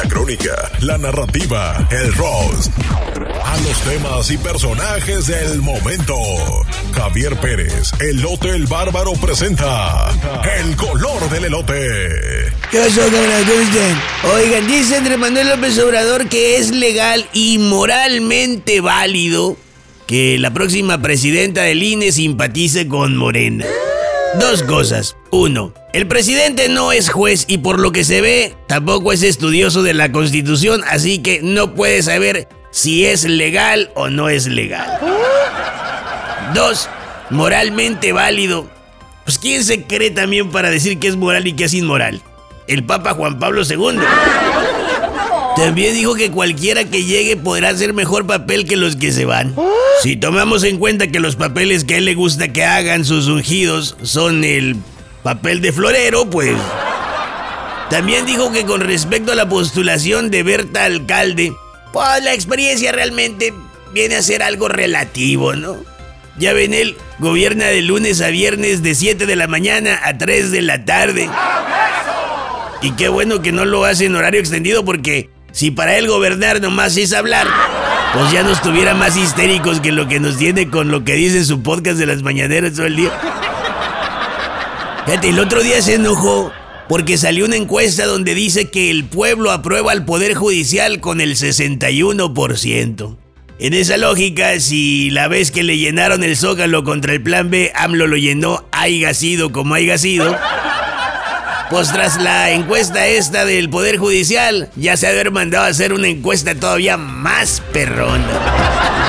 La crónica, la narrativa, el roast. A los temas y personajes del momento. Javier Pérez, Elote el Bárbaro presenta El color del elote. ¿Qué pasó. Oigan, dice Andrés Manuel López Obrador que es legal y moralmente válido que la próxima presidenta del INE simpatice con Morena. Dos cosas. Uno, el presidente no es juez y por lo que se ve, tampoco es estudioso de la constitución, así que no puede saber si es legal o no es legal. Dos, moralmente válido. Pues ¿quién se cree también para decir que es moral y que es inmoral? El Papa Juan Pablo II. También dijo que cualquiera que llegue podrá hacer mejor papel que los que se van. Si tomamos en cuenta que los papeles que a él le gusta que hagan sus ungidos son el papel de florero, pues... También dijo que con respecto a la postulación de Berta Alcalde, pues la experiencia realmente viene a ser algo relativo, ¿no? Ya ven, él gobierna de lunes a viernes de 7 de la mañana a 3 de la tarde. Y qué bueno que no lo hace en horario extendido porque si para él gobernar nomás es hablar, pues ya nos tuviera más histéricos que lo que nos tiene con lo que dice su podcast de las mañaneras todo el día. Fíjate, el otro día se enojó porque salió una encuesta donde dice que el pueblo aprueba al Poder Judicial con el 61%. En esa lógica, si la vez que le llenaron el zócalo contra el plan B, AMLO lo llenó haya sido como haya sido, pues tras la encuesta esta del Poder Judicial, ya se ha haber mandado a hacer una encuesta todavía más perrona.